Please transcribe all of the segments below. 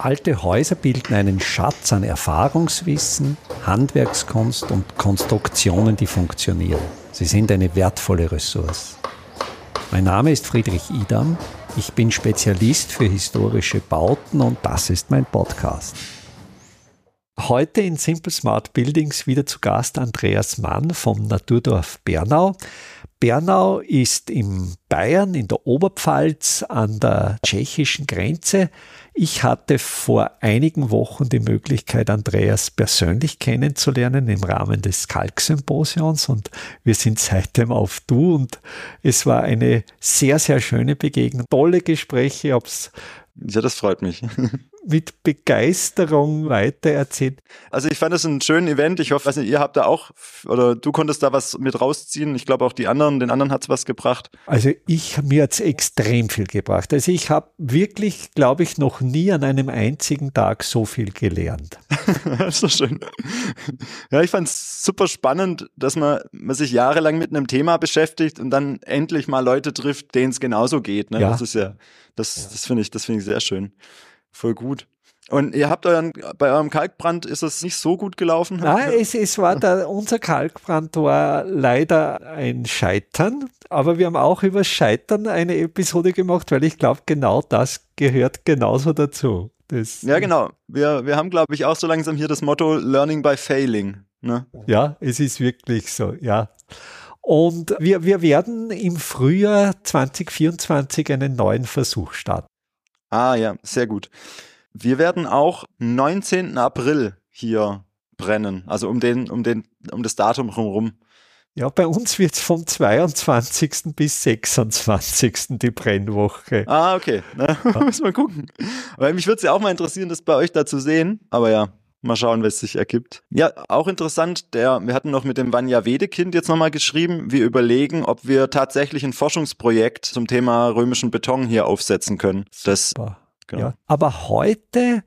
Alte Häuser bilden einen Schatz an Erfahrungswissen, Handwerkskunst und Konstruktionen, die funktionieren. Sie sind eine wertvolle Ressource. Mein Name ist Friedrich Idam. Ich bin Spezialist für historische Bauten und das ist mein Podcast. Heute in Simple Smart Buildings wieder zu Gast Andreas Mann vom Naturdorf Bernau. Bernau ist in Bayern, in der Oberpfalz an der tschechischen Grenze. Ich hatte vor einigen Wochen die Möglichkeit, Andreas persönlich kennenzulernen im Rahmen des Kalksymposions und wir sind seitdem auf Du und es war eine sehr, sehr schöne Begegnung. Tolle Gespräche, es ja, das freut mich. Mit Begeisterung weitererzählt. Also ich fand es ein schönes Event. Ich hoffe, weiß nicht, ihr habt da auch, oder du konntest da was mit rausziehen. Ich glaube auch die anderen, den anderen hat es was gebracht. Also ich, mir hat es extrem viel gebracht. Also ich habe wirklich, glaube ich, noch nie an einem einzigen Tag so viel gelernt. das ist so schön. Ja, ich fand es super spannend, dass man, man sich jahrelang mit einem Thema beschäftigt und dann endlich mal Leute trifft, denen es genauso geht. Ne? Ja. Das ist ja, das, ja. das finde ich, das finde ich sehr schön. Voll gut. Und ihr habt euren, bei eurem Kalkbrand ist es nicht so gut gelaufen? Nein, es, es war der, unser Kalkbrand war leider ein Scheitern, aber wir haben auch über Scheitern eine Episode gemacht, weil ich glaube, genau das gehört genauso dazu. Das, ja, genau. Wir, wir haben, glaube ich, auch so langsam hier das Motto Learning by Failing. Ne? Ja, es ist wirklich so, ja. Und wir, wir werden im Frühjahr 2024 einen neuen Versuch starten. Ah ja, sehr gut. Wir werden auch 19. April hier brennen, also um den, um den, um das Datum herum. Ja, bei uns wird es vom 22. bis 26. die Brennwoche. Ah, okay. Na, ja. müssen wir gucken. Weil mich würde es ja auch mal interessieren, das bei euch da zu sehen. Aber ja, mal schauen, was sich ergibt. Ja, auch interessant, der, wir hatten noch mit dem Vanya Wedekind jetzt nochmal geschrieben, wir überlegen, ob wir tatsächlich ein Forschungsprojekt zum Thema römischen Beton hier aufsetzen können. Das, genau. ja. Aber heute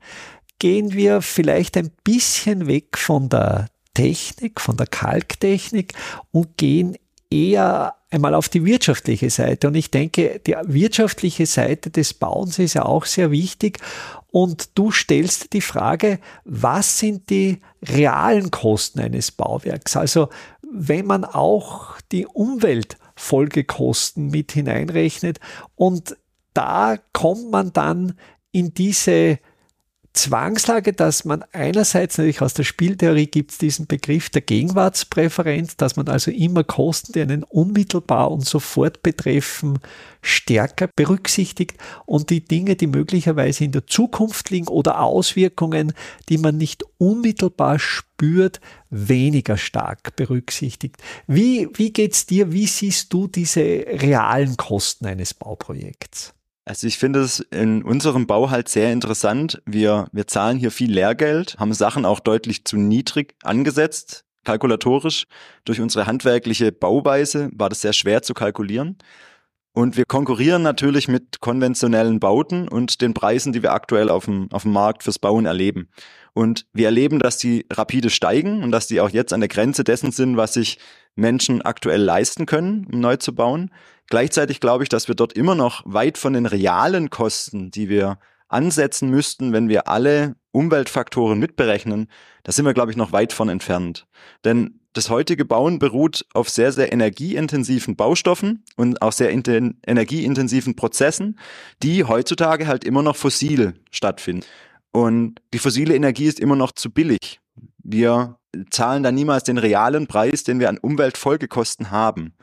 gehen wir vielleicht ein bisschen weg von der Technik, von der Kalktechnik und gehen eher einmal auf die wirtschaftliche Seite. Und ich denke, die wirtschaftliche Seite des Bauens ist ja auch sehr wichtig. Und du stellst die Frage, was sind die realen Kosten eines Bauwerks? Also wenn man auch die Umweltfolgekosten mit hineinrechnet und da kommt man dann in diese Zwangslage, dass man einerseits natürlich aus der Spieltheorie gibt es diesen Begriff der Gegenwartspräferenz, dass man also immer Kosten, die einen unmittelbar und sofort betreffen, stärker berücksichtigt und die Dinge, die möglicherweise in der Zukunft liegen oder Auswirkungen, die man nicht unmittelbar spürt, weniger stark berücksichtigt. Wie, wie geht's dir? Wie siehst du diese realen Kosten eines Bauprojekts? Also ich finde es in unserem Bau halt sehr interessant. Wir, wir zahlen hier viel Lehrgeld, haben Sachen auch deutlich zu niedrig angesetzt, kalkulatorisch. Durch unsere handwerkliche Bauweise war das sehr schwer zu kalkulieren. Und wir konkurrieren natürlich mit konventionellen Bauten und den Preisen, die wir aktuell auf dem, auf dem Markt fürs Bauen erleben. Und wir erleben, dass die rapide steigen und dass die auch jetzt an der Grenze dessen sind, was sich Menschen aktuell leisten können, um neu zu bauen. Gleichzeitig glaube ich, dass wir dort immer noch weit von den realen Kosten, die wir ansetzen müssten, wenn wir alle Umweltfaktoren mitberechnen, da sind wir, glaube ich, noch weit von entfernt. Denn das heutige Bauen beruht auf sehr, sehr energieintensiven Baustoffen und auch sehr energieintensiven Prozessen, die heutzutage halt immer noch fossil stattfinden. Und die fossile Energie ist immer noch zu billig. Wir zahlen da niemals den realen Preis, den wir an Umweltfolgekosten haben.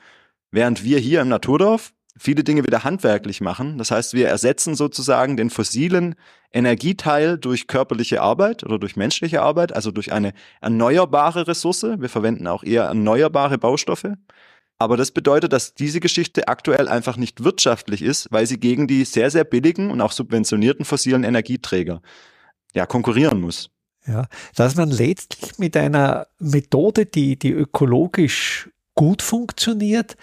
Während wir hier im Naturdorf viele Dinge wieder handwerklich machen. Das heißt, wir ersetzen sozusagen den fossilen Energieteil durch körperliche Arbeit oder durch menschliche Arbeit, also durch eine erneuerbare Ressource. Wir verwenden auch eher erneuerbare Baustoffe. Aber das bedeutet, dass diese Geschichte aktuell einfach nicht wirtschaftlich ist, weil sie gegen die sehr, sehr billigen und auch subventionierten fossilen Energieträger ja, konkurrieren muss. Ja, dass man letztlich mit einer Methode, die, die ökologisch gut funktioniert,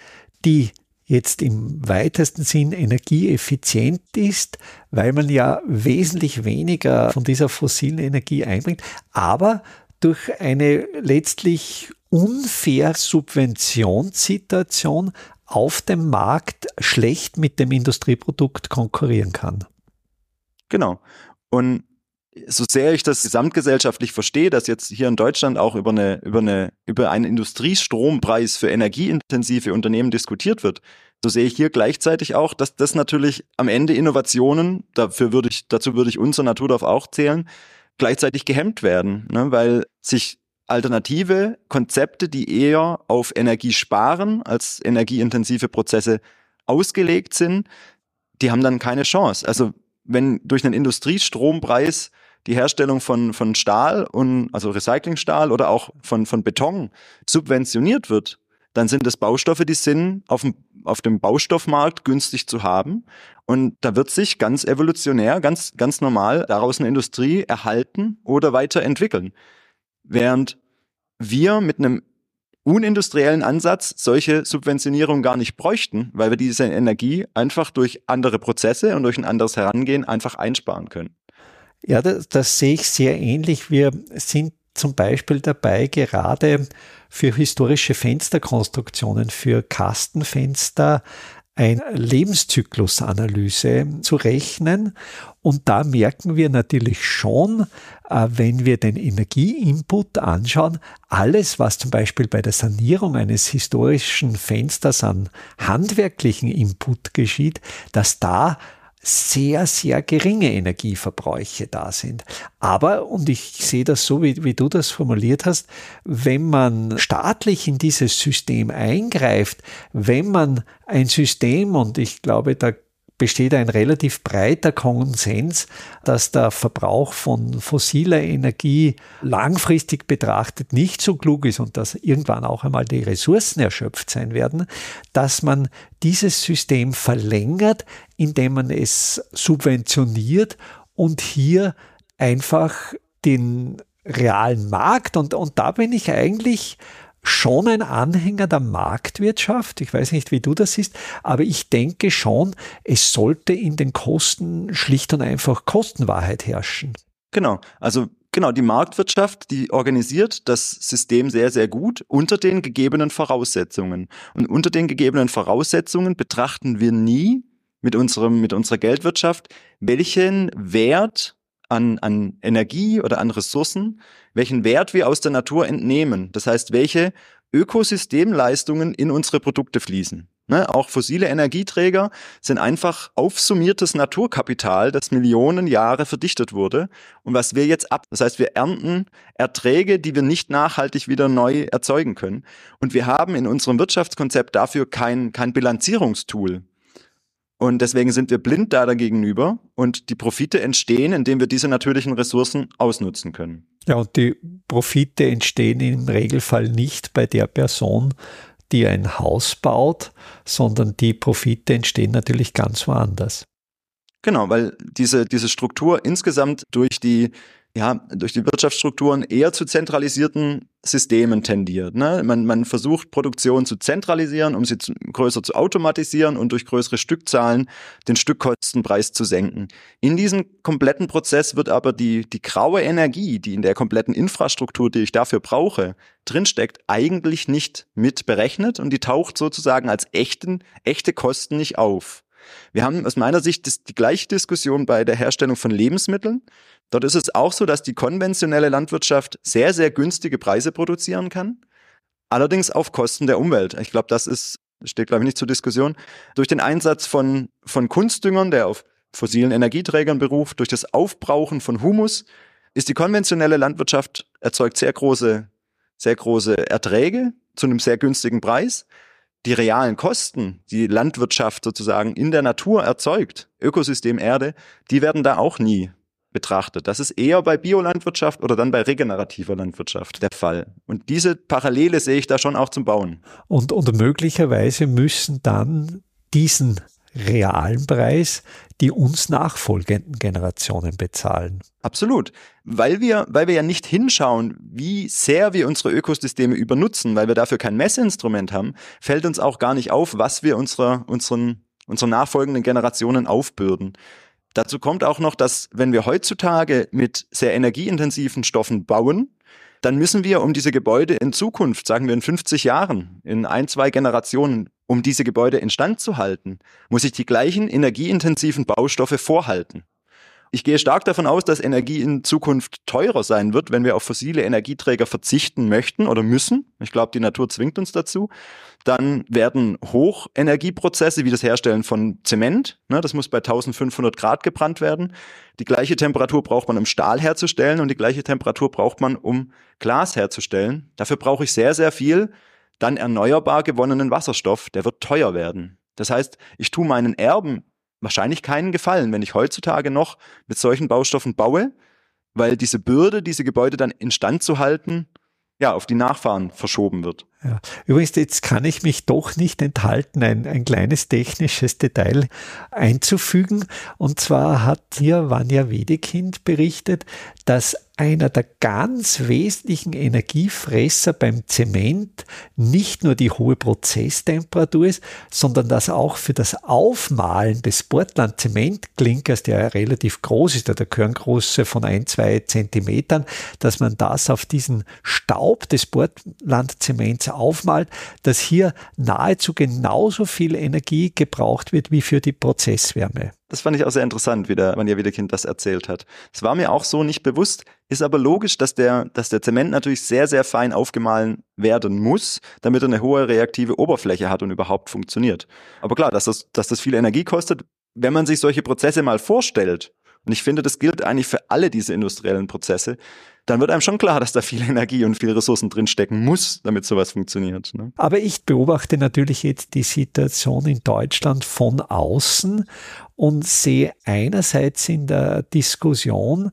die jetzt im weitesten Sinn energieeffizient ist, weil man ja wesentlich weniger von dieser fossilen Energie einbringt, aber durch eine letztlich unfair Subventionssituation auf dem Markt schlecht mit dem Industrieprodukt konkurrieren kann. Genau. Und so sehr ich das gesamtgesellschaftlich verstehe, dass jetzt hier in Deutschland auch über eine, über eine, über einen Industriestrompreis für energieintensive Unternehmen diskutiert wird, so sehe ich hier gleichzeitig auch, dass das natürlich am Ende Innovationen, dafür würde ich, dazu würde ich unser Naturdorf auch zählen, gleichzeitig gehemmt werden, ne, weil sich alternative Konzepte, die eher auf Energie sparen als energieintensive Prozesse ausgelegt sind, die haben dann keine Chance. Also wenn durch einen Industriestrompreis die Herstellung von, von Stahl und also Recyclingstahl oder auch von, von Beton subventioniert wird, dann sind das Baustoffe, die sind auf dem, auf dem Baustoffmarkt günstig zu haben. Und da wird sich ganz evolutionär, ganz, ganz normal daraus eine Industrie erhalten oder weiterentwickeln. Während wir mit einem unindustriellen Ansatz solche Subventionierung gar nicht bräuchten, weil wir diese Energie einfach durch andere Prozesse und durch ein anderes Herangehen einfach einsparen können. Ja, das, das sehe ich sehr ähnlich. Wir sind zum Beispiel dabei, gerade für historische Fensterkonstruktionen, für Kastenfenster eine Lebenszyklusanalyse zu rechnen. Und da merken wir natürlich schon, äh, wenn wir den Energieinput anschauen, alles, was zum Beispiel bei der Sanierung eines historischen Fensters an handwerklichen Input geschieht, dass da sehr, sehr geringe Energieverbräuche da sind. Aber, und ich sehe das so, wie, wie du das formuliert hast, wenn man staatlich in dieses System eingreift, wenn man ein System, und ich glaube, da besteht ein relativ breiter Konsens, dass der Verbrauch von fossiler Energie langfristig betrachtet nicht so klug ist und dass irgendwann auch einmal die Ressourcen erschöpft sein werden, dass man dieses System verlängert, indem man es subventioniert und hier einfach den realen Markt und, und da bin ich eigentlich schon ein Anhänger der Marktwirtschaft. Ich weiß nicht, wie du das siehst, aber ich denke schon, es sollte in den Kosten schlicht und einfach Kostenwahrheit herrschen. Genau. Also genau, die Marktwirtschaft, die organisiert das System sehr, sehr gut unter den gegebenen Voraussetzungen. Und unter den gegebenen Voraussetzungen betrachten wir nie mit unserem, mit unserer Geldwirtschaft, welchen Wert an, an Energie oder an Ressourcen, welchen Wert wir aus der Natur entnehmen. Das heißt, welche Ökosystemleistungen in unsere Produkte fließen. Ne, auch fossile Energieträger sind einfach aufsummiertes Naturkapital, das Millionen Jahre verdichtet wurde und was wir jetzt ab. Das heißt, wir ernten Erträge, die wir nicht nachhaltig wieder neu erzeugen können. Und wir haben in unserem Wirtschaftskonzept dafür kein, kein Bilanzierungstool. Und deswegen sind wir blind da dagegenüber und die Profite entstehen, indem wir diese natürlichen Ressourcen ausnutzen können. Ja, und die Profite entstehen im Regelfall nicht bei der Person, die ein Haus baut, sondern die Profite entstehen natürlich ganz woanders. Genau, weil diese, diese Struktur insgesamt durch die ja, durch die Wirtschaftsstrukturen eher zu zentralisierten Systemen tendiert. Ne? Man, man versucht Produktion zu zentralisieren, um sie zu, größer zu automatisieren und durch größere Stückzahlen den Stückkostenpreis zu senken. In diesem kompletten Prozess wird aber die, die graue Energie, die in der kompletten Infrastruktur, die ich dafür brauche, drinsteckt, eigentlich nicht mit berechnet und die taucht sozusagen als echten, echte Kosten nicht auf. Wir haben aus meiner Sicht die gleiche Diskussion bei der Herstellung von Lebensmitteln. Dort ist es auch so, dass die konventionelle Landwirtschaft sehr, sehr günstige Preise produzieren kann, allerdings auf Kosten der Umwelt. Ich glaube, das ist, steht, glaube ich, nicht zur Diskussion. Durch den Einsatz von, von Kunstdüngern, der auf fossilen Energieträgern beruft, durch das Aufbrauchen von Humus, ist die konventionelle Landwirtschaft erzeugt sehr große, sehr große Erträge zu einem sehr günstigen Preis. Die realen Kosten, die Landwirtschaft sozusagen in der Natur erzeugt, Ökosystem Erde, die werden da auch nie betrachtet. Das ist eher bei Biolandwirtschaft oder dann bei regenerativer Landwirtschaft der Fall. Und diese Parallele sehe ich da schon auch zum Bauen. Und, und möglicherweise müssen dann diesen realen Preis die uns nachfolgenden Generationen bezahlen. Absolut. Weil wir, weil wir ja nicht hinschauen, wie sehr wir unsere Ökosysteme übernutzen, weil wir dafür kein Messinstrument haben, fällt uns auch gar nicht auf, was wir unserer, unseren, unseren nachfolgenden Generationen aufbürden. Dazu kommt auch noch, dass wenn wir heutzutage mit sehr energieintensiven Stoffen bauen, dann müssen wir, um diese Gebäude in Zukunft, sagen wir in 50 Jahren, in ein, zwei Generationen, um diese Gebäude instand zu halten, muss ich die gleichen energieintensiven Baustoffe vorhalten. Ich gehe stark davon aus, dass Energie in Zukunft teurer sein wird, wenn wir auf fossile Energieträger verzichten möchten oder müssen. Ich glaube, die Natur zwingt uns dazu. Dann werden Hochenergieprozesse wie das Herstellen von Zement, ne, das muss bei 1500 Grad gebrannt werden. Die gleiche Temperatur braucht man, um Stahl herzustellen und die gleiche Temperatur braucht man, um Glas herzustellen. Dafür brauche ich sehr, sehr viel dann erneuerbar gewonnenen Wasserstoff. Der wird teuer werden. Das heißt, ich tue meinen Erben wahrscheinlich keinen Gefallen, wenn ich heutzutage noch mit solchen Baustoffen baue, weil diese Bürde, diese Gebäude dann instand zu halten, ja, auf die Nachfahren verschoben wird. Ja. Übrigens, jetzt kann ich mich doch nicht enthalten, ein, ein kleines technisches Detail einzufügen. Und zwar hat hier Vanja Wedekind berichtet, dass einer der ganz wesentlichen Energiefresser beim Zement nicht nur die hohe Prozesstemperatur ist, sondern dass auch für das Aufmalen des Portland-Zementklinkers, der ja relativ groß ist, der Körngröße von ein, zwei Zentimetern, dass man das auf diesen Staub des Portland-Zements aufmalt, dass hier nahezu genauso viel Energie gebraucht wird wie für die Prozesswärme. Das fand ich auch sehr interessant, wie der Manja Wiedekind das erzählt hat. Es war mir auch so nicht bewusst, ist aber logisch, dass der, dass der Zement natürlich sehr, sehr fein aufgemahlen werden muss, damit er eine hohe reaktive Oberfläche hat und überhaupt funktioniert. Aber klar, dass das, dass das viel Energie kostet, wenn man sich solche Prozesse mal vorstellt, und ich finde, das gilt eigentlich für alle diese industriellen Prozesse, dann wird einem schon klar, dass da viel Energie und viel Ressourcen drinstecken muss, damit sowas funktioniert. Ne? Aber ich beobachte natürlich jetzt die Situation in Deutschland von außen und sehe einerseits in der Diskussion,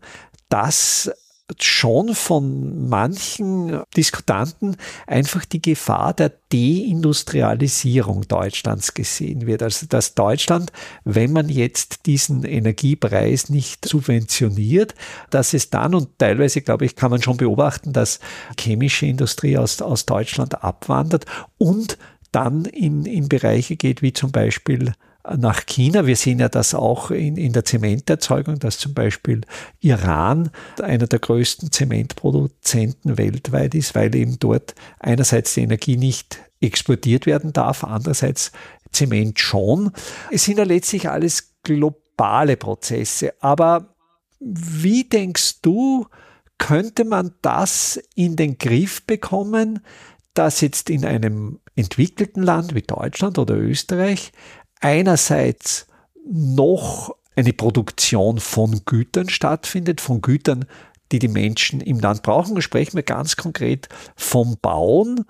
dass schon von manchen Diskutanten einfach die Gefahr der Deindustrialisierung Deutschlands gesehen wird. Also dass Deutschland, wenn man jetzt diesen Energiepreis nicht subventioniert, dass es dann und teilweise, glaube ich, kann man schon beobachten, dass chemische Industrie aus, aus Deutschland abwandert und dann in, in Bereiche geht, wie zum Beispiel nach China. Wir sehen ja das auch in, in der Zementerzeugung, dass zum Beispiel Iran einer der größten Zementproduzenten weltweit ist, weil eben dort einerseits die Energie nicht exportiert werden darf, andererseits Zement schon. Es sind ja letztlich alles globale Prozesse. Aber wie denkst du, könnte man das in den Griff bekommen, dass jetzt in einem entwickelten Land wie Deutschland oder Österreich einerseits noch eine Produktion von Gütern stattfindet, von Gütern, die die Menschen im Land brauchen. Da sprechen wir ganz konkret vom Bauen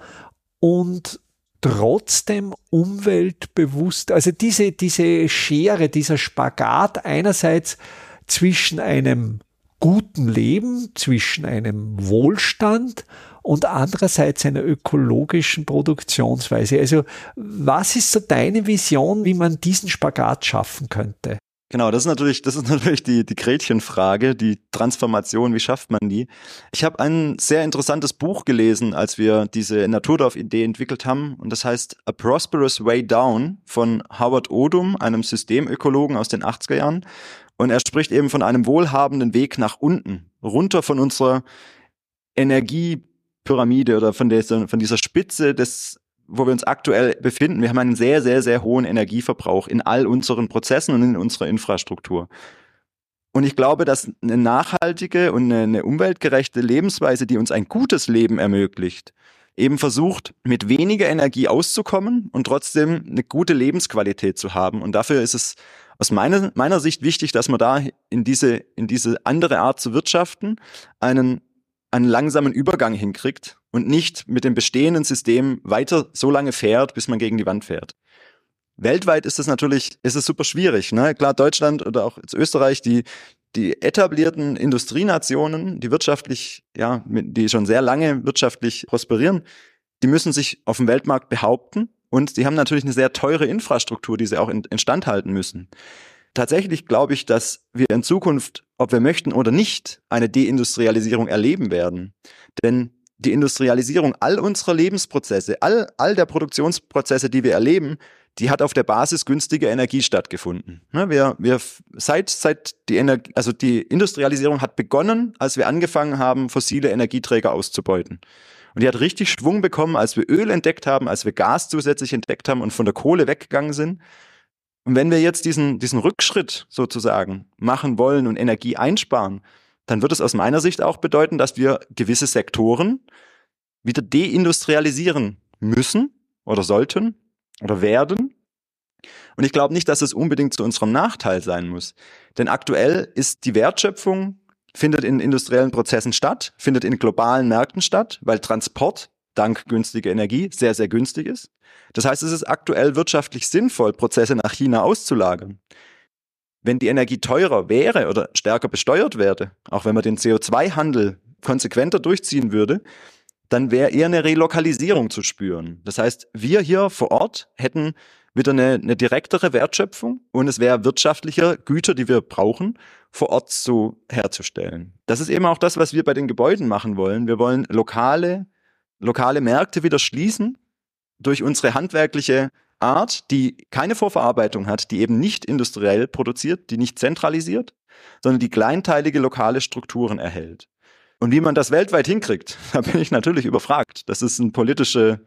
und trotzdem umweltbewusst, also diese, diese Schere, dieser Spagat einerseits zwischen einem guten Leben, zwischen einem Wohlstand und andererseits einer ökologischen Produktionsweise. Also was ist so deine Vision, wie man diesen Spagat schaffen könnte? Genau, das ist natürlich, das ist natürlich die, die Gretchenfrage, die Transformation, wie schafft man die? Ich habe ein sehr interessantes Buch gelesen, als wir diese Naturdorf-Idee entwickelt haben, und das heißt A Prosperous Way Down von Howard Odum, einem Systemökologen aus den 80er Jahren. Und er spricht eben von einem wohlhabenden Weg nach unten, runter von unserer Energie Pyramide oder von dieser, von dieser Spitze des, wo wir uns aktuell befinden. Wir haben einen sehr, sehr, sehr hohen Energieverbrauch in all unseren Prozessen und in unserer Infrastruktur. Und ich glaube, dass eine nachhaltige und eine umweltgerechte Lebensweise, die uns ein gutes Leben ermöglicht, eben versucht, mit weniger Energie auszukommen und trotzdem eine gute Lebensqualität zu haben. Und dafür ist es aus meiner, meiner Sicht wichtig, dass man da in diese, in diese andere Art zu wirtschaften einen einen langsamen Übergang hinkriegt und nicht mit dem bestehenden System weiter so lange fährt, bis man gegen die Wand fährt. Weltweit ist es natürlich, ist es super schwierig. Ne? Klar, Deutschland oder auch Österreich, die, die etablierten Industrienationen, die wirtschaftlich, ja, die schon sehr lange wirtschaftlich prosperieren, die müssen sich auf dem Weltmarkt behaupten und die haben natürlich eine sehr teure Infrastruktur, die sie auch in, instand halten müssen tatsächlich glaube ich, dass wir in Zukunft, ob wir möchten oder nicht, eine Deindustrialisierung erleben werden. Denn die Industrialisierung all unserer Lebensprozesse, all, all der Produktionsprozesse, die wir erleben, die hat auf der Basis günstiger Energie stattgefunden. Ne, wir, wir, seit, seit die Energie, also die Industrialisierung hat begonnen, als wir angefangen haben, fossile Energieträger auszubeuten. Und die hat richtig Schwung bekommen, als wir Öl entdeckt haben, als wir Gas zusätzlich entdeckt haben und von der Kohle weggegangen sind. Und wenn wir jetzt diesen, diesen Rückschritt sozusagen machen wollen und Energie einsparen, dann wird es aus meiner Sicht auch bedeuten, dass wir gewisse Sektoren wieder deindustrialisieren müssen oder sollten oder werden. Und ich glaube nicht, dass es unbedingt zu unserem Nachteil sein muss. Denn aktuell ist die Wertschöpfung, findet in industriellen Prozessen statt, findet in globalen Märkten statt, weil Transport dank günstiger Energie sehr, sehr günstig ist. Das heißt, es ist aktuell wirtschaftlich sinnvoll, Prozesse nach China auszulagern. Wenn die Energie teurer wäre oder stärker besteuert werde, auch wenn man den CO2-Handel konsequenter durchziehen würde, dann wäre eher eine Relokalisierung zu spüren. Das heißt, wir hier vor Ort hätten wieder eine, eine direktere Wertschöpfung und es wäre wirtschaftlicher, Güter, die wir brauchen, vor Ort so herzustellen. Das ist eben auch das, was wir bei den Gebäuden machen wollen. Wir wollen lokale, lokale Märkte wieder schließen durch unsere handwerkliche Art, die keine Vorverarbeitung hat, die eben nicht industriell produziert, die nicht zentralisiert, sondern die kleinteilige lokale Strukturen erhält. Und wie man das weltweit hinkriegt, da bin ich natürlich überfragt. Das ist eine politische,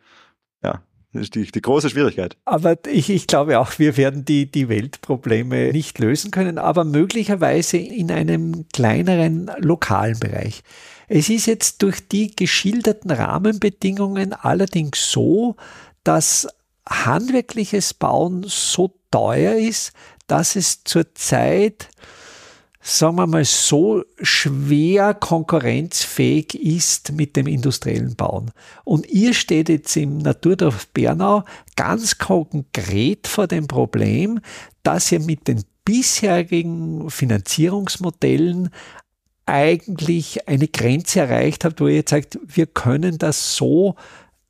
ja, die, die große Schwierigkeit. Aber ich, ich glaube auch, wir werden die, die Weltprobleme nicht lösen können, aber möglicherweise in einem kleineren lokalen Bereich. Es ist jetzt durch die geschilderten Rahmenbedingungen allerdings so, dass handwerkliches Bauen so teuer ist, dass es zurzeit sagen wir mal, so schwer konkurrenzfähig ist mit dem industriellen Bauen. Und ihr steht jetzt im Naturdorf Bernau ganz konkret vor dem Problem, dass ihr mit den bisherigen Finanzierungsmodellen eigentlich eine Grenze erreicht habt, wo ihr jetzt sagt, wir können das so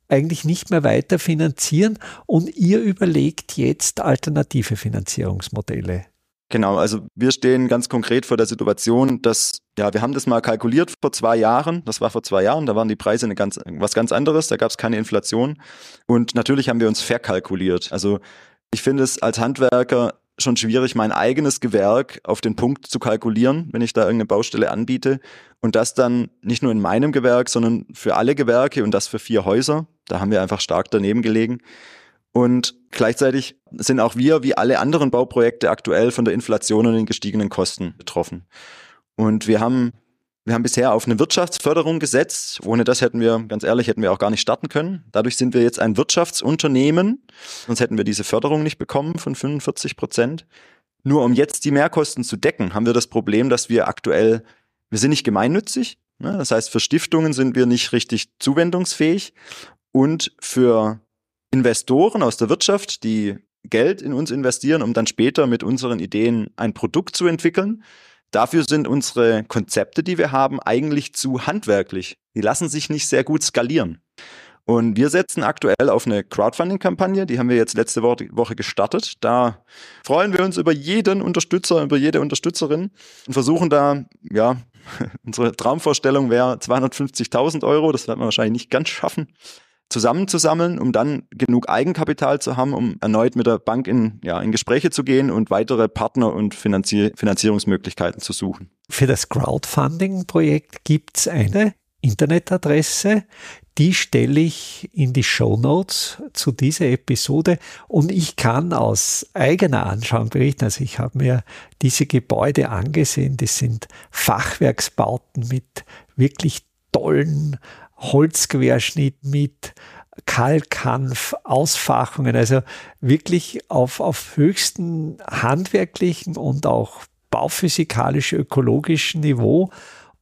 eigentlich nicht mehr weiter finanzieren und ihr überlegt jetzt alternative Finanzierungsmodelle. Genau, also wir stehen ganz konkret vor der Situation, dass, ja, wir haben das mal kalkuliert vor zwei Jahren, das war vor zwei Jahren, da waren die Preise eine ganz, was ganz anderes, da gab es keine Inflation und natürlich haben wir uns verkalkuliert. Also ich finde es als Handwerker schon schwierig, mein eigenes Gewerk auf den Punkt zu kalkulieren, wenn ich da irgendeine Baustelle anbiete. Und das dann nicht nur in meinem Gewerk, sondern für alle Gewerke und das für vier Häuser. Da haben wir einfach stark daneben gelegen. Und gleichzeitig sind auch wir, wie alle anderen Bauprojekte, aktuell von der Inflation und den gestiegenen Kosten betroffen. Und wir haben, wir haben bisher auf eine Wirtschaftsförderung gesetzt. Ohne das hätten wir, ganz ehrlich, hätten wir auch gar nicht starten können. Dadurch sind wir jetzt ein Wirtschaftsunternehmen. Sonst hätten wir diese Förderung nicht bekommen von 45 Prozent. Nur um jetzt die Mehrkosten zu decken, haben wir das Problem, dass wir aktuell, wir sind nicht gemeinnützig. Ne? Das heißt, für Stiftungen sind wir nicht richtig zuwendungsfähig. Und für Investoren aus der Wirtschaft, die Geld in uns investieren, um dann später mit unseren Ideen ein Produkt zu entwickeln. Dafür sind unsere Konzepte, die wir haben, eigentlich zu handwerklich. Die lassen sich nicht sehr gut skalieren. Und wir setzen aktuell auf eine Crowdfunding-Kampagne, die haben wir jetzt letzte Woche gestartet. Da freuen wir uns über jeden Unterstützer, über jede Unterstützerin und versuchen da, ja, unsere Traumvorstellung wäre 250.000 Euro, das werden wir wahrscheinlich nicht ganz schaffen, zusammenzusammeln, um dann genug Eigenkapital zu haben, um erneut mit der Bank in, ja, in Gespräche zu gehen und weitere Partner und Finanzier Finanzierungsmöglichkeiten zu suchen. Für das Crowdfunding-Projekt gibt es eine Internetadresse, die stelle ich in die Show Notes zu dieser Episode und ich kann aus eigener Anschauung berichten. Also ich habe mir diese Gebäude angesehen. Das sind Fachwerksbauten mit wirklich tollen Holzquerschnitt mit Kalkhanf, Ausfachungen, also wirklich auf, auf höchsten handwerklichen und auch bauphysikalisch ökologischen Niveau.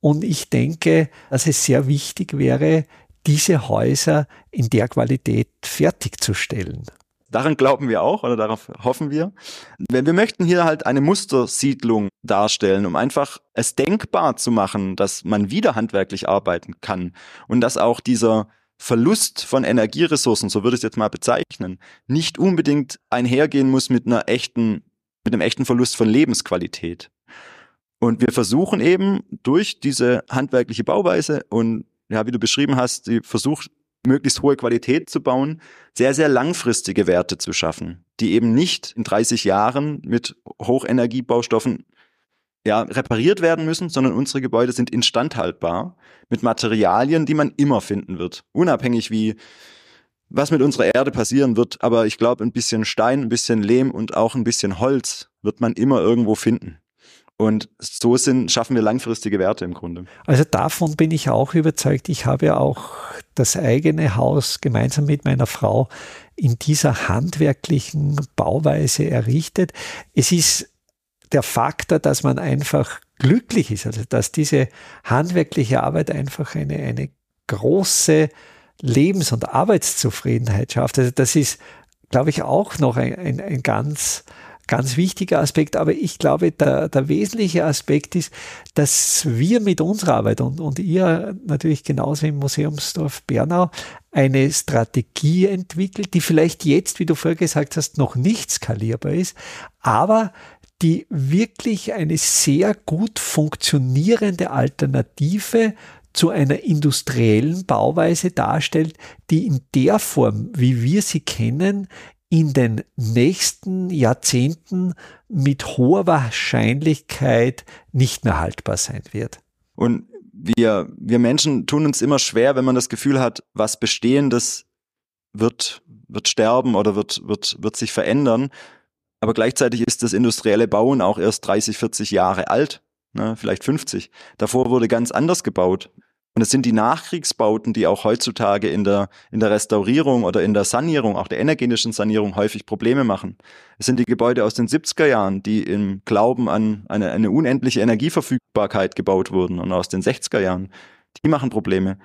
Und ich denke, dass es sehr wichtig wäre, diese Häuser in der Qualität fertigzustellen. Daran glauben wir auch oder darauf hoffen wir. Wir möchten hier halt eine Mustersiedlung darstellen, um einfach es denkbar zu machen, dass man wieder handwerklich arbeiten kann und dass auch dieser Verlust von Energieressourcen, so würde ich es jetzt mal bezeichnen, nicht unbedingt einhergehen muss mit einer echten, mit einem echten Verlust von Lebensqualität. Und wir versuchen eben durch diese handwerkliche Bauweise und ja, wie du beschrieben hast, die versucht möglichst hohe Qualität zu bauen, sehr, sehr langfristige Werte zu schaffen, die eben nicht in 30 Jahren mit Hochenergiebaustoffen ja, repariert werden müssen, sondern unsere Gebäude sind instandhaltbar mit Materialien, die man immer finden wird. Unabhängig wie was mit unserer Erde passieren wird, aber ich glaube, ein bisschen Stein, ein bisschen Lehm und auch ein bisschen Holz wird man immer irgendwo finden. Und so sind, schaffen wir langfristige Werte im Grunde. Also davon bin ich auch überzeugt. Ich habe ja auch das eigene Haus gemeinsam mit meiner Frau in dieser handwerklichen Bauweise errichtet. Es ist der Faktor, dass man einfach glücklich ist, also dass diese handwerkliche Arbeit einfach eine, eine große Lebens- und Arbeitszufriedenheit schafft. Also das ist, glaube ich, auch noch ein, ein, ein ganz ganz wichtiger Aspekt. Aber ich glaube, der, der wesentliche Aspekt ist, dass wir mit unserer Arbeit und, und ihr natürlich genauso im Museumsdorf Bernau eine Strategie entwickelt, die vielleicht jetzt, wie du vorher gesagt hast, noch nicht skalierbar ist, aber die wirklich eine sehr gut funktionierende Alternative zu einer industriellen Bauweise darstellt, die in der Form, wie wir sie kennen, in den nächsten Jahrzehnten mit hoher Wahrscheinlichkeit nicht mehr haltbar sein wird. Und wir, wir Menschen tun uns immer schwer, wenn man das Gefühl hat, was Bestehendes wird, wird sterben oder wird, wird, wird sich verändern. Aber gleichzeitig ist das industrielle Bauen auch erst 30, 40 Jahre alt, ne, vielleicht 50. Davor wurde ganz anders gebaut. Und es sind die Nachkriegsbauten, die auch heutzutage in der, in der Restaurierung oder in der Sanierung, auch der energetischen Sanierung häufig Probleme machen. Es sind die Gebäude aus den 70er Jahren, die im Glauben an eine, eine unendliche Energieverfügbarkeit gebaut wurden und aus den 60er Jahren. Die machen Probleme.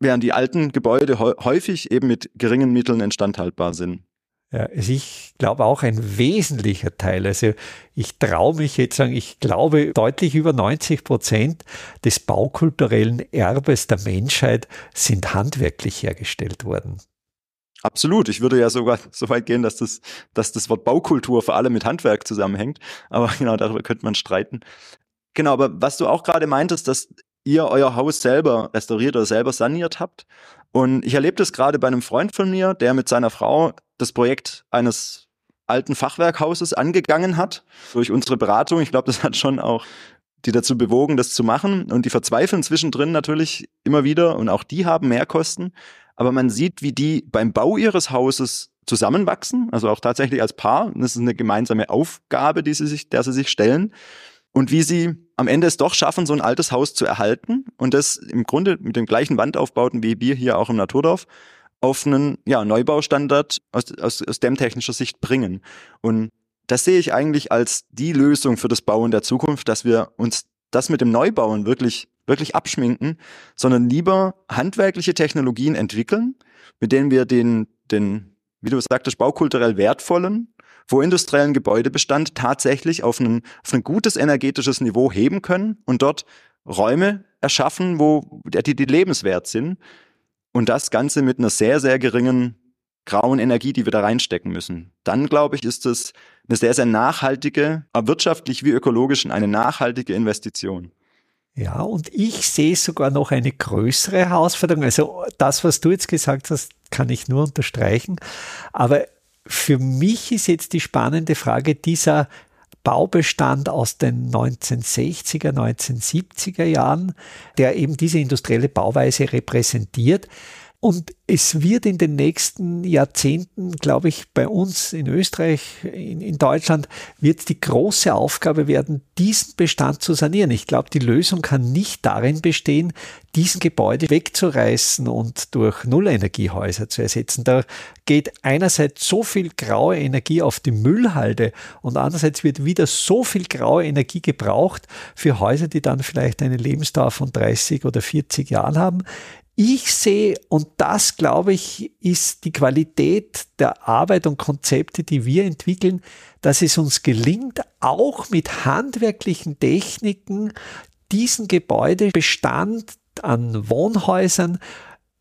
Während die alten Gebäude häufig eben mit geringen Mitteln instandhaltbar sind. Ja, also ich glaube auch ein wesentlicher Teil. Also ich traue mich jetzt sagen, ich glaube deutlich über 90 Prozent des baukulturellen Erbes der Menschheit sind handwerklich hergestellt worden. Absolut. Ich würde ja sogar so weit gehen, dass das, dass das Wort Baukultur vor allem mit Handwerk zusammenhängt. Aber genau darüber könnte man streiten. Genau, aber was du auch gerade meintest, dass ihr euer Haus selber restauriert oder selber saniert habt. Und ich erlebe das gerade bei einem Freund von mir, der mit seiner Frau das Projekt eines alten Fachwerkhauses angegangen hat. Durch unsere Beratung. Ich glaube, das hat schon auch die dazu bewogen, das zu machen. Und die verzweifeln zwischendrin natürlich immer wieder. Und auch die haben Mehrkosten. Aber man sieht, wie die beim Bau ihres Hauses zusammenwachsen. Also auch tatsächlich als Paar. das ist eine gemeinsame Aufgabe, die sie sich, der sie sich stellen. Und wie sie am Ende es doch schaffen, so ein altes Haus zu erhalten. Und das im Grunde mit den gleichen Wandaufbauten wie wir hier auch im Naturdorf auf einen ja, Neubaustandard aus, aus, aus dämmtechnischer Sicht bringen. Und das sehe ich eigentlich als die Lösung für das Bauen der Zukunft, dass wir uns das mit dem Neubauen wirklich, wirklich abschminken, sondern lieber handwerkliche Technologien entwickeln, mit denen wir den, den, wie du sagtest, baukulturell wertvollen, vorindustriellen Gebäudebestand tatsächlich auf ein, auf ein gutes energetisches Niveau heben können und dort Räume erschaffen, wo die, die lebenswert sind, und das Ganze mit einer sehr, sehr geringen grauen Energie, die wir da reinstecken müssen. Dann, glaube ich, ist es eine sehr, sehr nachhaltige, wirtschaftlich wie ökologisch eine nachhaltige Investition. Ja, und ich sehe sogar noch eine größere Herausforderung. Also das, was du jetzt gesagt hast, kann ich nur unterstreichen. Aber für mich ist jetzt die spannende Frage dieser Baubestand aus den 1960er, 1970er Jahren, der eben diese industrielle Bauweise repräsentiert. Und es wird in den nächsten Jahrzehnten, glaube ich, bei uns in Österreich, in, in Deutschland, wird die große Aufgabe werden, diesen Bestand zu sanieren. Ich glaube, die Lösung kann nicht darin bestehen, diesen Gebäude wegzureißen und durch Nullenergiehäuser zu ersetzen. Da geht einerseits so viel graue Energie auf die Müllhalde und andererseits wird wieder so viel graue Energie gebraucht für Häuser, die dann vielleicht eine Lebensdauer von 30 oder 40 Jahren haben. Ich sehe, und das glaube ich, ist die Qualität der Arbeit und Konzepte, die wir entwickeln, dass es uns gelingt, auch mit handwerklichen Techniken diesen Gebäudebestand an Wohnhäusern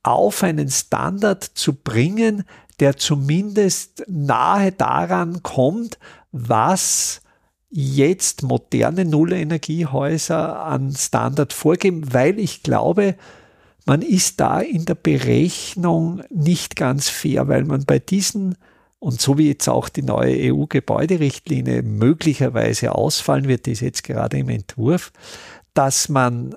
auf einen Standard zu bringen, der zumindest nahe daran kommt, was jetzt moderne Nullenergiehäuser an Standard vorgeben, weil ich glaube, man ist da in der Berechnung nicht ganz fair, weil man bei diesen und so wie jetzt auch die neue EU-Gebäuderichtlinie möglicherweise ausfallen wird, die ist jetzt gerade im Entwurf, dass man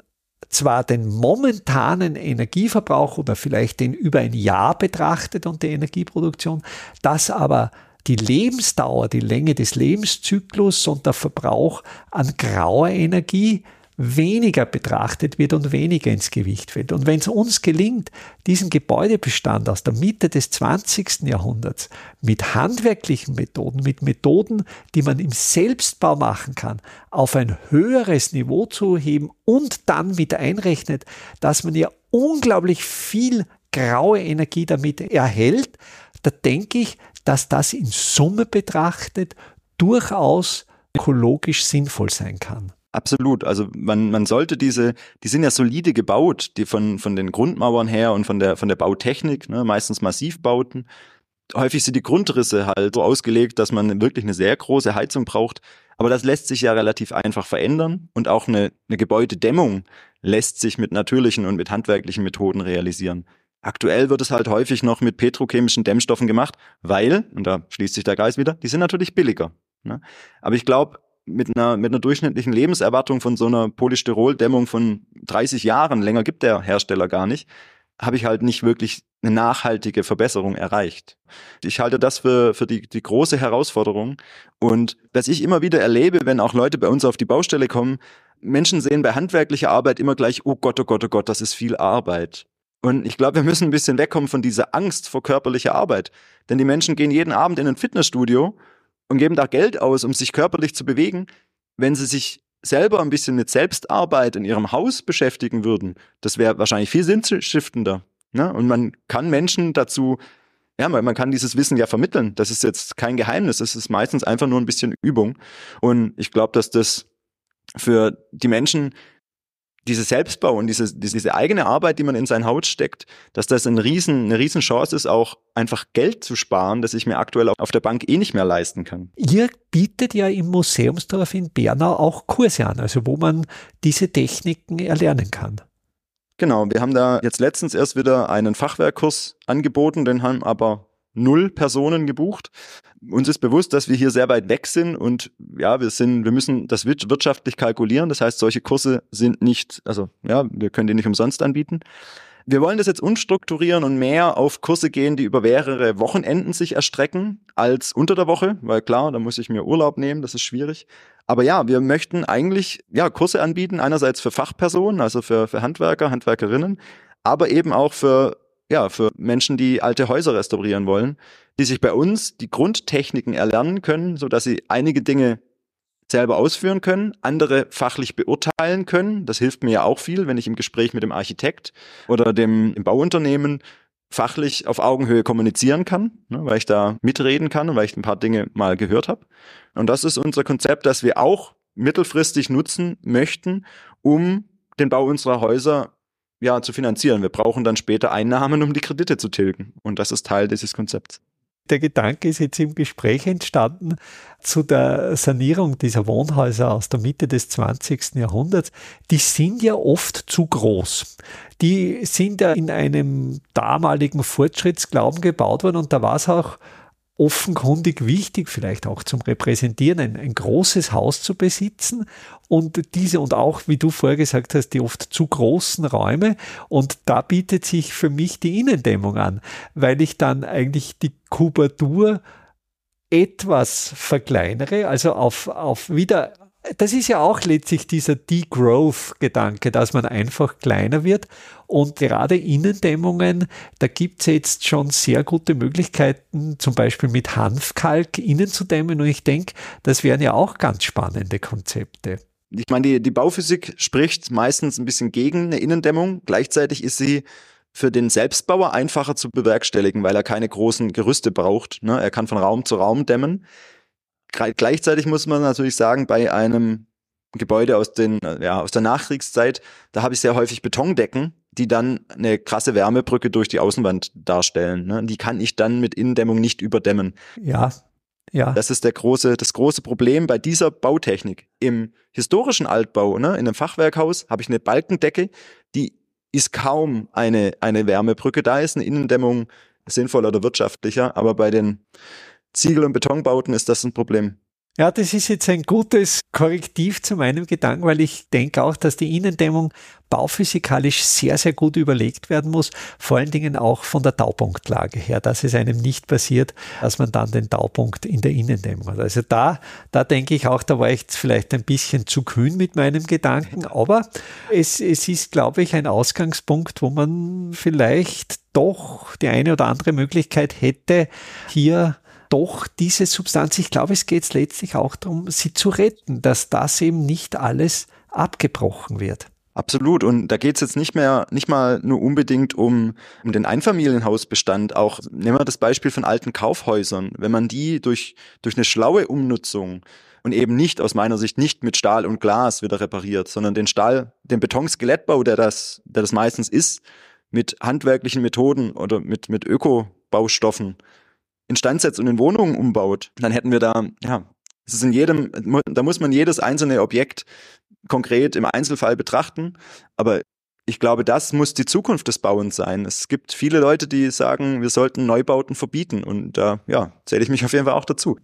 zwar den momentanen Energieverbrauch oder vielleicht den über ein Jahr betrachtet und die Energieproduktion, dass aber die Lebensdauer, die Länge des Lebenszyklus und der Verbrauch an grauer Energie weniger betrachtet wird und weniger ins Gewicht fällt. Und wenn es uns gelingt, diesen Gebäudebestand aus der Mitte des 20. Jahrhunderts mit handwerklichen Methoden, mit Methoden, die man im Selbstbau machen kann, auf ein höheres Niveau zu heben und dann mit einrechnet, dass man ja unglaublich viel graue Energie damit erhält, da denke ich, dass das in Summe betrachtet durchaus ökologisch sinnvoll sein kann. Absolut. Also man, man sollte diese, die sind ja solide gebaut, die von, von den Grundmauern her und von der, von der Bautechnik, ne, meistens Massivbauten. Häufig sind die Grundrisse halt so ausgelegt, dass man wirklich eine sehr große Heizung braucht. Aber das lässt sich ja relativ einfach verändern und auch eine, eine Gebäudedämmung lässt sich mit natürlichen und mit handwerklichen Methoden realisieren. Aktuell wird es halt häufig noch mit petrochemischen Dämmstoffen gemacht, weil, und da schließt sich der Geist wieder, die sind natürlich billiger. Ne? Aber ich glaube, mit einer, mit einer durchschnittlichen Lebenserwartung von so einer Polystyroldämmung von 30 Jahren, länger gibt der Hersteller gar nicht, habe ich halt nicht wirklich eine nachhaltige Verbesserung erreicht. Ich halte das für, für die, die große Herausforderung. Und was ich immer wieder erlebe, wenn auch Leute bei uns auf die Baustelle kommen, Menschen sehen bei handwerklicher Arbeit immer gleich, oh Gott, oh Gott, oh Gott, das ist viel Arbeit. Und ich glaube, wir müssen ein bisschen wegkommen von dieser Angst vor körperlicher Arbeit. Denn die Menschen gehen jeden Abend in ein Fitnessstudio und geben da Geld aus, um sich körperlich zu bewegen. Wenn sie sich selber ein bisschen mit Selbstarbeit in ihrem Haus beschäftigen würden, das wäre wahrscheinlich viel sinnstiftender. Ne? Und man kann Menschen dazu, ja, man kann dieses Wissen ja vermitteln. Das ist jetzt kein Geheimnis. Das ist meistens einfach nur ein bisschen Übung. Und ich glaube, dass das für die Menschen diese Selbstbau und diese, diese eigene Arbeit, die man in sein Haus steckt, dass das ein riesen, eine riesen Chance ist, auch einfach Geld zu sparen, das ich mir aktuell auf der Bank eh nicht mehr leisten kann. Ihr bietet ja im Museumsdorf in Bernau auch Kurse an, also wo man diese Techniken erlernen kann. Genau, wir haben da jetzt letztens erst wieder einen Fachwerkkurs angeboten, den haben aber null Personen gebucht. Uns ist bewusst, dass wir hier sehr weit weg sind und ja, wir sind, wir müssen das wirtschaftlich kalkulieren. Das heißt, solche Kurse sind nicht, also ja, wir können die nicht umsonst anbieten. Wir wollen das jetzt umstrukturieren und mehr auf Kurse gehen, die über mehrere Wochenenden sich erstrecken als unter der Woche, weil klar, da muss ich mir Urlaub nehmen, das ist schwierig. Aber ja, wir möchten eigentlich ja Kurse anbieten, einerseits für Fachpersonen, also für, für Handwerker, Handwerkerinnen, aber eben auch für ja, für Menschen, die alte Häuser restaurieren wollen, die sich bei uns die Grundtechniken erlernen können, so dass sie einige Dinge selber ausführen können, andere fachlich beurteilen können. Das hilft mir ja auch viel, wenn ich im Gespräch mit dem Architekt oder dem im Bauunternehmen fachlich auf Augenhöhe kommunizieren kann, ne, weil ich da mitreden kann und weil ich ein paar Dinge mal gehört habe. Und das ist unser Konzept, das wir auch mittelfristig nutzen möchten, um den Bau unserer Häuser ja, zu finanzieren. Wir brauchen dann später Einnahmen, um die Kredite zu tilgen. Und das ist Teil dieses Konzepts. Der Gedanke ist jetzt im Gespräch entstanden zu der Sanierung dieser Wohnhäuser aus der Mitte des 20. Jahrhunderts. Die sind ja oft zu groß. Die sind ja in einem damaligen Fortschrittsglauben gebaut worden und da war es auch offenkundig wichtig, vielleicht auch zum Repräsentieren, ein, ein, großes Haus zu besitzen und diese und auch, wie du vorher gesagt hast, die oft zu großen Räume. Und da bietet sich für mich die Innendämmung an, weil ich dann eigentlich die Kubatur etwas verkleinere, also auf, auf wieder das ist ja auch letztlich dieser Degrowth-Gedanke, dass man einfach kleiner wird. Und gerade Innendämmungen, da gibt es jetzt schon sehr gute Möglichkeiten, zum Beispiel mit Hanfkalk innen zu dämmen. Und ich denke, das wären ja auch ganz spannende Konzepte. Ich meine, die, die Bauphysik spricht meistens ein bisschen gegen eine Innendämmung. Gleichzeitig ist sie für den Selbstbauer einfacher zu bewerkstelligen, weil er keine großen Gerüste braucht. Ne? Er kann von Raum zu Raum dämmen. Gleichzeitig muss man natürlich sagen, bei einem Gebäude aus, den, ja, aus der Nachkriegszeit, da habe ich sehr häufig Betondecken, die dann eine krasse Wärmebrücke durch die Außenwand darstellen. Ne? Die kann ich dann mit Innendämmung nicht überdämmen. Ja, ja. Das ist der große, das große Problem bei dieser Bautechnik. Im historischen Altbau, ne, in einem Fachwerkhaus, habe ich eine Balkendecke, die ist kaum eine, eine Wärmebrücke. Da ist eine Innendämmung sinnvoller oder wirtschaftlicher, aber bei den Ziegel- und Betonbauten ist das ein Problem. Ja, das ist jetzt ein gutes Korrektiv zu meinem Gedanken, weil ich denke auch, dass die Innendämmung bauphysikalisch sehr, sehr gut überlegt werden muss, vor allen Dingen auch von der Taupunktlage her, dass es einem nicht passiert, dass man dann den Taupunkt in der Innendämmung hat. Also da, da denke ich auch, da war ich vielleicht ein bisschen zu kühn mit meinem Gedanken, aber es, es ist, glaube ich, ein Ausgangspunkt, wo man vielleicht doch die eine oder andere Möglichkeit hätte, hier doch diese Substanz, ich glaube, es geht letztlich auch darum, sie zu retten, dass das eben nicht alles abgebrochen wird. Absolut. Und da geht es jetzt nicht mehr, nicht mal nur unbedingt um, um den Einfamilienhausbestand. Auch nehmen wir das Beispiel von alten Kaufhäusern. Wenn man die durch, durch eine schlaue Umnutzung und eben nicht aus meiner Sicht nicht mit Stahl und Glas wieder repariert, sondern den Stahl, den Betonskelettbau, der das, der das meistens ist, mit handwerklichen Methoden oder mit, mit Ökobaustoffen instand setzt und in Wohnungen umbaut, dann hätten wir da, ja, es ist in jedem, da muss man jedes einzelne Objekt konkret im Einzelfall betrachten, aber ich glaube, das muss die Zukunft des Bauens sein. Es gibt viele Leute, die sagen, wir sollten Neubauten verbieten und da äh, ja, zähle ich mich auf jeden Fall auch dazu.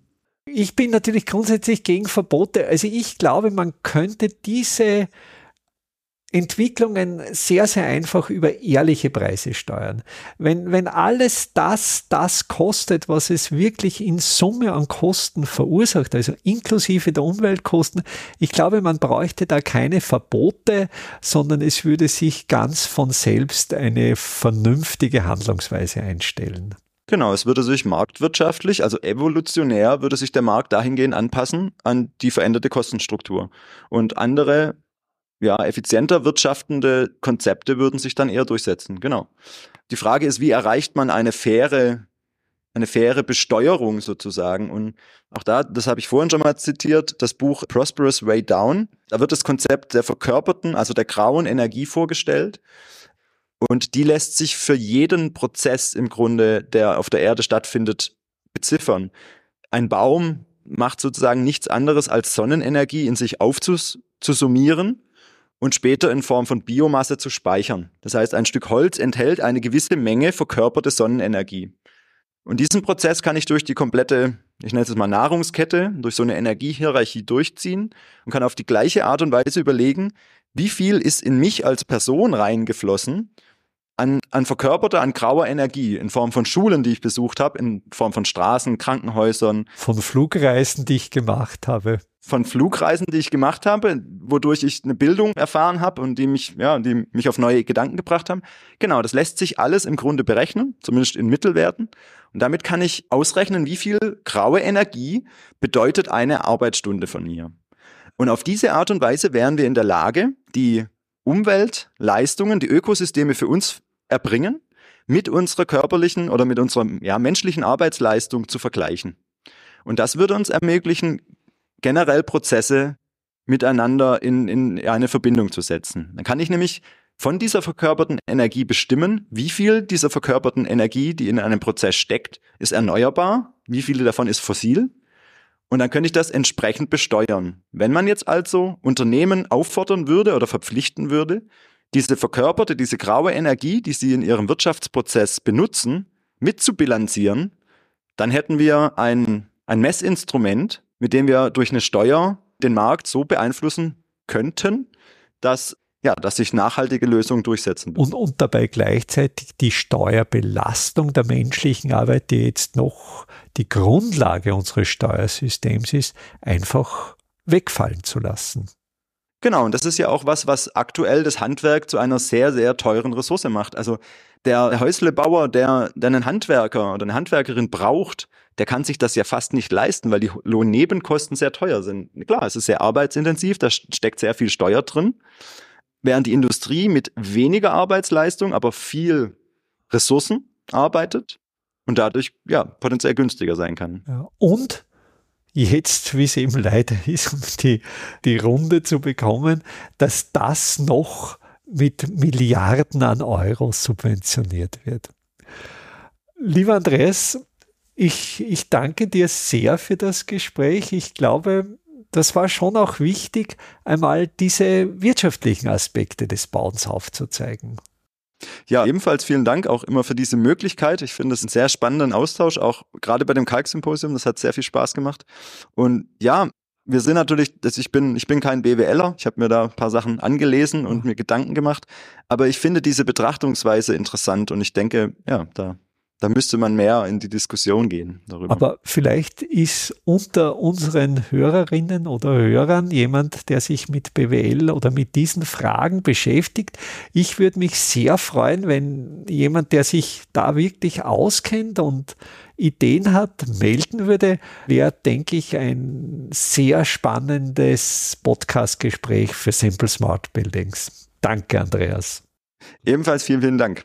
Ich bin natürlich grundsätzlich gegen Verbote. Also ich glaube, man könnte diese Entwicklungen sehr, sehr einfach über ehrliche Preise steuern. Wenn, wenn alles das, das kostet, was es wirklich in Summe an Kosten verursacht, also inklusive der Umweltkosten, ich glaube, man bräuchte da keine Verbote, sondern es würde sich ganz von selbst eine vernünftige Handlungsweise einstellen. Genau, es würde sich marktwirtschaftlich, also evolutionär, würde sich der Markt dahingehend anpassen an die veränderte Kostenstruktur. Und andere ja, effizienter wirtschaftende Konzepte würden sich dann eher durchsetzen. Genau. Die Frage ist, wie erreicht man eine faire, eine faire Besteuerung sozusagen? Und auch da, das habe ich vorhin schon mal zitiert, das Buch Prosperous Way Down. Da wird das Konzept der verkörperten, also der grauen Energie vorgestellt. Und die lässt sich für jeden Prozess im Grunde, der auf der Erde stattfindet, beziffern. Ein Baum macht sozusagen nichts anderes als Sonnenenergie in sich aufzusummieren und später in Form von Biomasse zu speichern. Das heißt, ein Stück Holz enthält eine gewisse Menge verkörperte Sonnenenergie. Und diesen Prozess kann ich durch die komplette, ich nenne es mal Nahrungskette, durch so eine Energiehierarchie durchziehen und kann auf die gleiche Art und Weise überlegen, wie viel ist in mich als Person reingeflossen an, an verkörperter, an grauer Energie in Form von Schulen, die ich besucht habe, in Form von Straßen, Krankenhäusern. Von Flugreisen, die ich gemacht habe von Flugreisen, die ich gemacht habe, wodurch ich eine Bildung erfahren habe und die mich, ja, die mich auf neue Gedanken gebracht haben. Genau, das lässt sich alles im Grunde berechnen, zumindest in Mittelwerten. Und damit kann ich ausrechnen, wie viel graue Energie bedeutet eine Arbeitsstunde von mir. Und auf diese Art und Weise wären wir in der Lage, die Umweltleistungen, die Ökosysteme für uns erbringen, mit unserer körperlichen oder mit unserer ja, menschlichen Arbeitsleistung zu vergleichen. Und das würde uns ermöglichen, generell Prozesse miteinander in, in eine Verbindung zu setzen. Dann kann ich nämlich von dieser verkörperten Energie bestimmen, wie viel dieser verkörperten Energie, die in einem Prozess steckt, ist erneuerbar, wie viele davon ist fossil. Und dann könnte ich das entsprechend besteuern. Wenn man jetzt also Unternehmen auffordern würde oder verpflichten würde, diese verkörperte, diese graue Energie, die sie in ihrem Wirtschaftsprozess benutzen, mitzubilanzieren, dann hätten wir ein, ein Messinstrument, mit dem wir durch eine Steuer den Markt so beeinflussen könnten, dass ja, dass sich nachhaltige Lösungen durchsetzen. Und, und dabei gleichzeitig die Steuerbelastung der menschlichen Arbeit, die jetzt noch die Grundlage unseres Steuersystems ist, einfach wegfallen zu lassen. Genau, und das ist ja auch was, was aktuell das Handwerk zu einer sehr, sehr teuren Ressource macht. Also der Häuslebauer, der, der einen Handwerker oder eine Handwerkerin braucht, der kann sich das ja fast nicht leisten, weil die Lohnnebenkosten sehr teuer sind. Klar, es ist sehr arbeitsintensiv, da steckt sehr viel Steuer drin. Während die Industrie mit weniger Arbeitsleistung, aber viel Ressourcen arbeitet und dadurch ja potenziell günstiger sein kann. Ja, und jetzt, wie es eben leider ist, um die, die Runde zu bekommen, dass das noch mit Milliarden an Euro subventioniert wird. Lieber Andreas, ich, ich danke dir sehr für das Gespräch. Ich glaube, das war schon auch wichtig, einmal diese wirtschaftlichen Aspekte des Bauens aufzuzeigen. Ja, ebenfalls vielen Dank auch immer für diese Möglichkeit. Ich finde es einen sehr spannenden Austausch, auch gerade bei dem Kalksymposium. Das hat sehr viel Spaß gemacht. Und ja, wir sind natürlich, dass ich bin, ich bin kein BWLer. Ich habe mir da ein paar Sachen angelesen und mir Gedanken gemacht. Aber ich finde diese Betrachtungsweise interessant und ich denke, ja, da da müsste man mehr in die Diskussion gehen darüber. Aber vielleicht ist unter unseren Hörerinnen oder Hörern jemand, der sich mit BWL oder mit diesen Fragen beschäftigt. Ich würde mich sehr freuen, wenn jemand, der sich da wirklich auskennt und Ideen hat, melden würde, wäre, denke ich, ein sehr spannendes Podcast-Gespräch für Simple Smart Buildings. Danke, Andreas. Ebenfalls vielen, vielen Dank.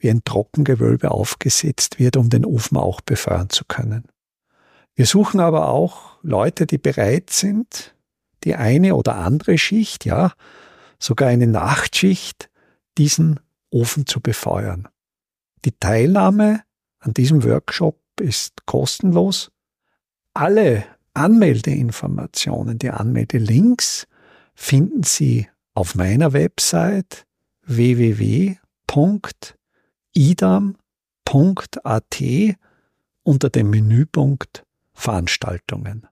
wie ein Trockengewölbe aufgesetzt wird, um den Ofen auch befeuern zu können. Wir suchen aber auch Leute, die bereit sind, die eine oder andere Schicht, ja, sogar eine Nachtschicht, diesen Ofen zu befeuern. Die Teilnahme an diesem Workshop ist kostenlos. Alle Anmeldeinformationen, die Anmeldelinks finden Sie auf meiner Website www idam.at unter dem Menüpunkt Veranstaltungen.